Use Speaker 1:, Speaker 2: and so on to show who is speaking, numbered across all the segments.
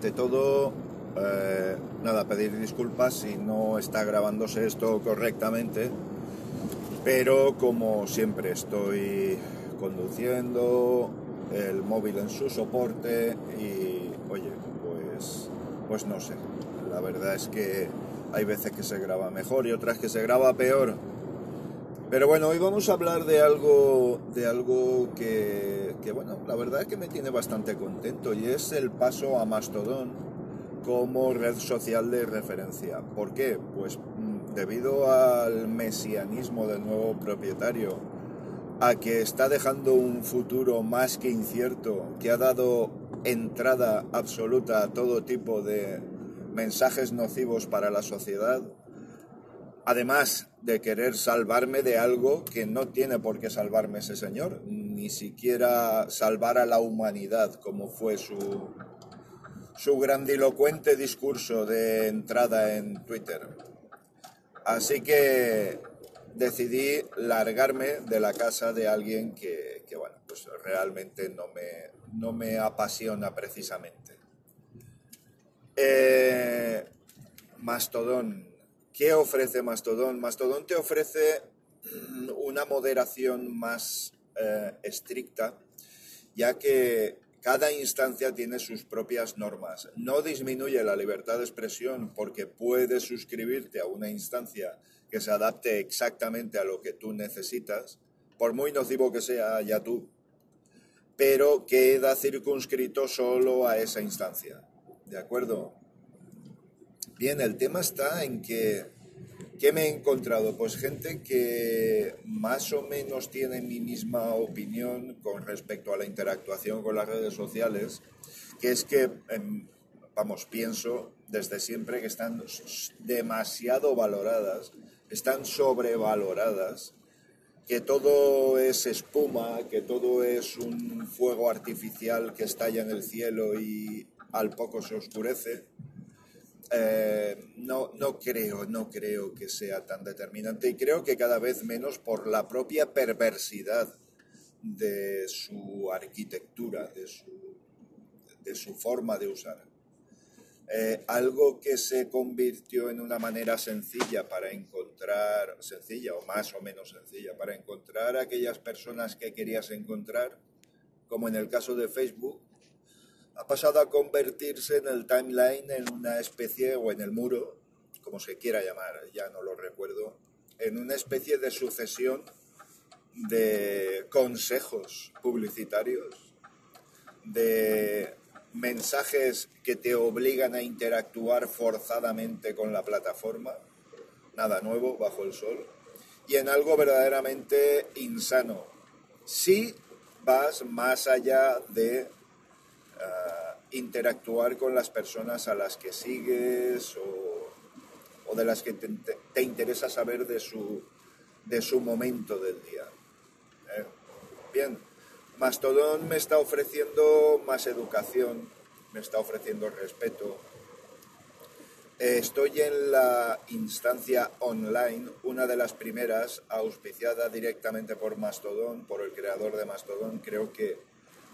Speaker 1: ante todo, eh, nada, pedir disculpas si no está grabándose esto correctamente, pero como siempre estoy conduciendo, el móvil en su soporte y, oye, pues, pues no sé, la verdad es que hay veces que se graba mejor y otras que se graba peor. Pero bueno, hoy vamos a hablar de algo, de algo que, que, bueno, la verdad es que me tiene bastante contento y es el paso a Mastodon como red social de referencia. ¿Por qué? Pues mm, debido al mesianismo del nuevo propietario, a que está dejando un futuro más que incierto, que ha dado entrada absoluta a todo tipo de mensajes nocivos para la sociedad, además de querer salvarme de algo que no tiene por qué salvarme ese señor, ni siquiera salvar a la humanidad, como fue su, su grandilocuente discurso de entrada en Twitter. Así que decidí largarme de la casa de alguien que, bueno, pues realmente no me, no me apasiona precisamente. Eh, Mastodon. ¿Qué ofrece Mastodon? Mastodon te ofrece una moderación más eh, estricta, ya que cada instancia tiene sus propias normas. No disminuye la libertad de expresión porque puedes suscribirte a una instancia que se adapte exactamente a lo que tú necesitas, por muy nocivo que sea ya tú, pero queda circunscrito solo a esa instancia. ¿De acuerdo? Bien, el tema está en que, ¿qué me he encontrado? Pues gente que más o menos tiene mi misma opinión con respecto a la interactuación con las redes sociales, que es que, em, vamos, pienso desde siempre que están demasiado valoradas, están sobrevaloradas, que todo es espuma, que todo es un fuego artificial que estalla en el cielo y al poco se oscurece. Eh, no, no creo, no creo que sea tan determinante y creo que cada vez menos por la propia perversidad de su arquitectura, de su, de su forma de usar. Eh, algo que se convirtió en una manera sencilla para encontrar, sencilla o más o menos sencilla, para encontrar aquellas personas que querías encontrar, como en el caso de Facebook, ha pasado a convertirse en el timeline en una especie, o en el muro, como se quiera llamar, ya no lo recuerdo, en una especie de sucesión de consejos publicitarios, de mensajes que te obligan a interactuar forzadamente con la plataforma, nada nuevo bajo el sol, y en algo verdaderamente insano. Si vas más allá de interactuar con las personas a las que sigues o, de las que te, interesa saber de su, de su momento del día. ¿eh? Bien, Mastodon me está ofreciendo más educación, me está ofreciendo respeto. Estoy en la instancia online, una de las primeras, auspiciada directamente por Mastodon, por el creador de Mastodon. Creo que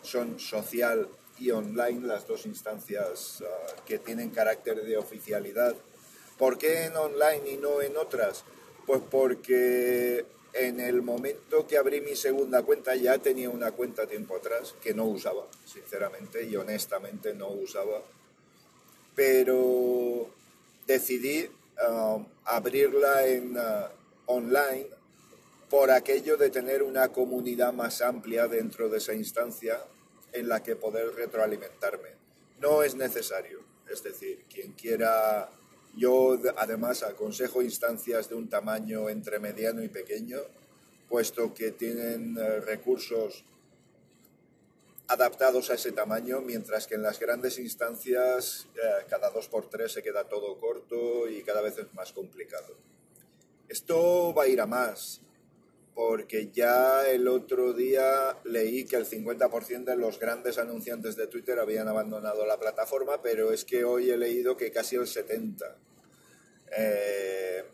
Speaker 1: son social y online, las dos instancias ah, que tienen carácter de oficialidad. ¿Por qué en online y no en otras? Pues porque en el momento que abrí mi segunda cuenta ya tenía una cuenta tiempo atrás que no usaba, sinceramente y honestamente no usaba. Pero decidí ah, abrirla en ah, online por aquello de tener una comunidad más amplia dentro de esa instancia en la que poder retroalimentarme. No es necesario, es decir, quien quiera, yo además aconsejo instancias de un tamaño entre mediano y pequeño, puesto que tienen eh, recursos adaptados a ese tamaño, mientras que en las grandes instancias eh, cada dos por tres se queda todo corto y cada vez es más complicado. Esto va a ir a más porque ya el otro día leí que el 50% de los grandes anunciantes de Twitter habían abandonado la plataforma, pero es que hoy he leído que casi el 70%. Eh,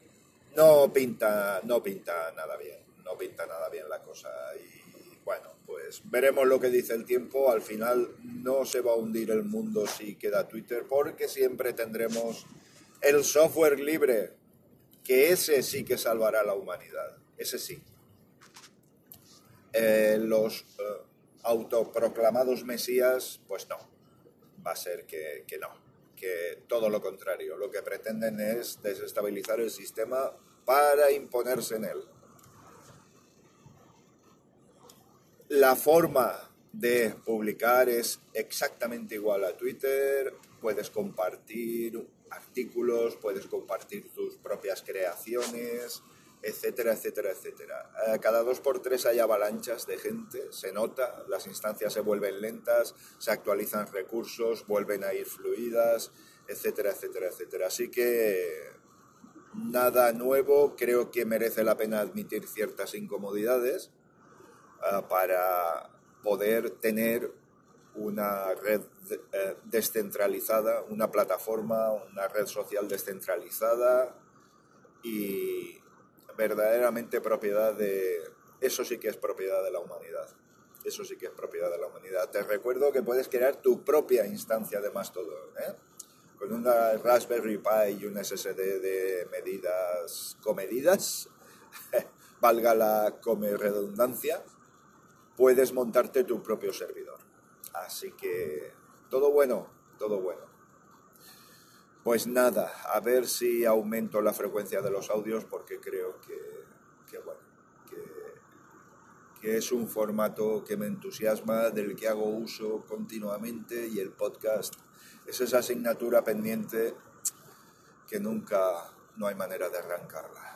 Speaker 1: no pinta, no pinta nada bien, no pinta nada bien la cosa. Y Bueno, pues veremos lo que dice el tiempo. Al final no se va a hundir el mundo si queda Twitter, porque siempre tendremos el software libre, que ese sí que salvará a la humanidad. Ese sí. Eh, los eh, autoproclamados mesías, pues no. Va a ser que, que no. Que todo lo contrario. Lo que pretenden es desestabilizar el sistema para imponerse en él. La forma de publicar es exactamente igual a Twitter. Puedes compartir artículos, puedes compartir tus propias creaciones, etcétera, etcétera, etcétera. Eh, cada dos por tres hay avalanchas de gente, se nota, las instancias se vuelven lentas, se actualizan recursos, vuelven a ir fluidas, etcétera, etcétera, etcétera. Así que nada nuevo, creo que merece la pena admitir ciertas incomodidades eh, para poder tener una red eh, descentralizada, una plataforma, una red social descentralizada y verdaderamente propiedad de... Eso sí que es propiedad de la humanidad. Eso sí que es propiedad de la humanidad. Te recuerdo que puedes crear tu propia instancia de Mastodon. ¿eh? Con una Raspberry Pi y un SSD de medidas comedidas, valga la redundancia, puedes montarte tu propio servidor. Así que todo bueno, todo bueno. Pues nada, a ver si aumento la frecuencia de los audios porque creo que, bueno, que, es un formato que me entusiasma, del que hago uso continuamente y el podcast es esa asignatura pendiente que nunca no hay manera de arrancarla.